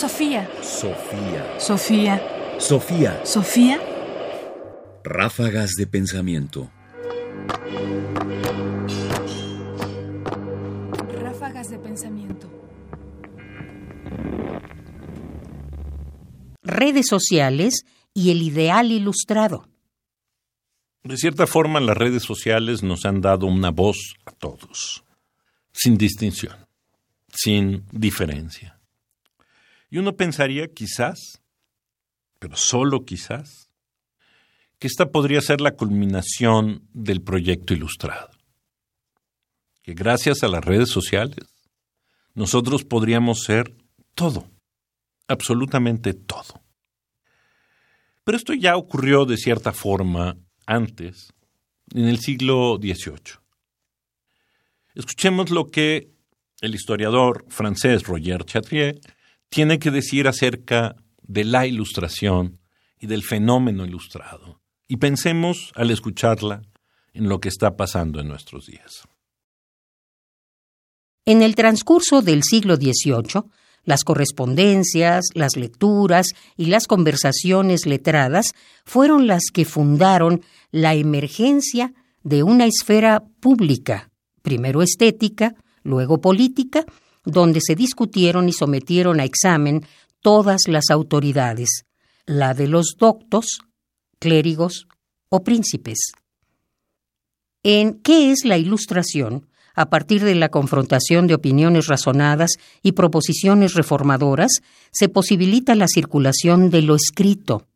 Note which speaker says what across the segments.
Speaker 1: Sofía.
Speaker 2: Sofía.
Speaker 1: Sofía.
Speaker 2: Sofía.
Speaker 1: Sofía.
Speaker 2: Ráfagas de pensamiento.
Speaker 1: Ráfagas de pensamiento.
Speaker 3: Redes sociales y el ideal ilustrado.
Speaker 4: De cierta forma, las redes sociales nos han dado una voz a todos, sin distinción, sin diferencia. Y uno pensaría quizás, pero solo quizás, que esta podría ser la culminación del proyecto ilustrado. Que gracias a las redes sociales, nosotros podríamos ser todo, absolutamente todo. Pero esto ya ocurrió de cierta forma antes, en el siglo XVIII. Escuchemos lo que el historiador francés Roger Chatrier tiene que decir acerca de la ilustración y del fenómeno ilustrado. Y pensemos al escucharla en lo que está pasando en nuestros días.
Speaker 3: En el transcurso del siglo XVIII, las correspondencias, las lecturas y las conversaciones letradas fueron las que fundaron la emergencia de una esfera pública, primero estética, luego política, donde se discutieron y sometieron a examen todas las autoridades, la de los doctos, clérigos o príncipes. En ¿Qué es la ilustración? a partir de la confrontación de opiniones razonadas y proposiciones reformadoras, se posibilita la circulación de lo escrito.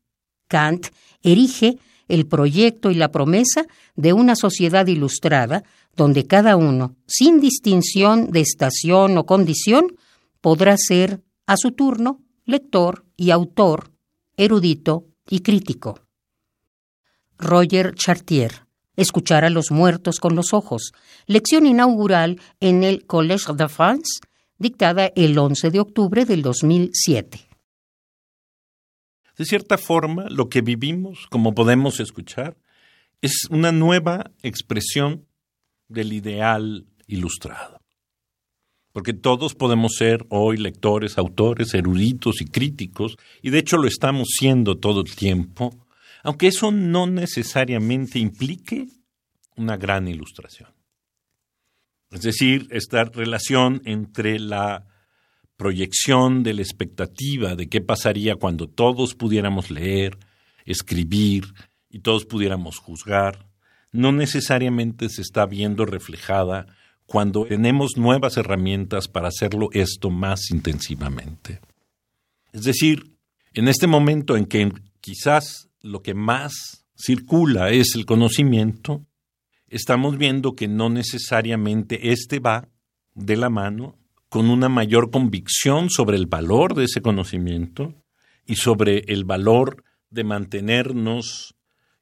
Speaker 3: Kant erige el proyecto y la promesa de una sociedad ilustrada donde cada uno, sin distinción de estación o condición, podrá ser, a su turno, lector y autor, erudito y crítico. Roger Chartier Escuchar a los muertos con los ojos. Lección inaugural en el Collège de France, dictada el 11 de octubre del 2007.
Speaker 4: De cierta forma, lo que vivimos, como podemos escuchar, es una nueva expresión del ideal ilustrado. Porque todos podemos ser hoy lectores, autores, eruditos y críticos, y de hecho lo estamos siendo todo el tiempo, aunque eso no necesariamente implique una gran ilustración. Es decir, esta relación entre la proyección de la expectativa de qué pasaría cuando todos pudiéramos leer, escribir y todos pudiéramos juzgar, no necesariamente se está viendo reflejada cuando tenemos nuevas herramientas para hacerlo esto más intensivamente. Es decir, en este momento en que quizás lo que más circula es el conocimiento, estamos viendo que no necesariamente este va de la mano con una mayor convicción sobre el valor de ese conocimiento y sobre el valor de mantenernos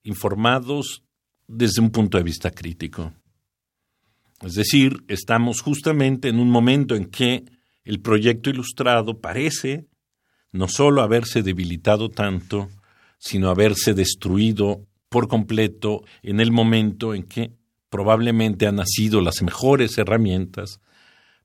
Speaker 4: informados desde un punto de vista crítico. Es decir, estamos justamente en un momento en que el proyecto ilustrado parece no solo haberse debilitado tanto, sino haberse destruido por completo en el momento en que probablemente han nacido las mejores herramientas